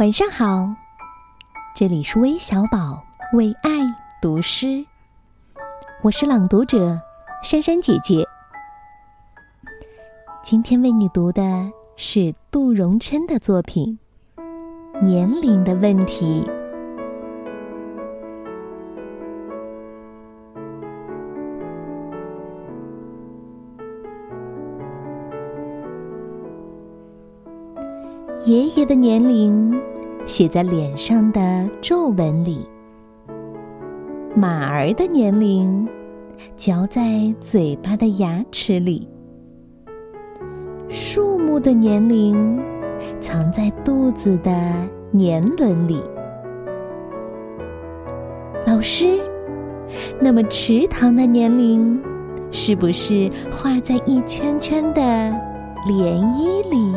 晚上好，这里是微小宝为爱读诗，我是朗读者珊珊姐姐。今天为你读的是杜荣琛的作品《年龄的问题》。爷爷的年龄写在脸上的皱纹里，马儿的年龄嚼在嘴巴的牙齿里，树木的年龄藏在肚子的年轮里。老师，那么池塘的年龄是不是画在一圈圈的涟漪里？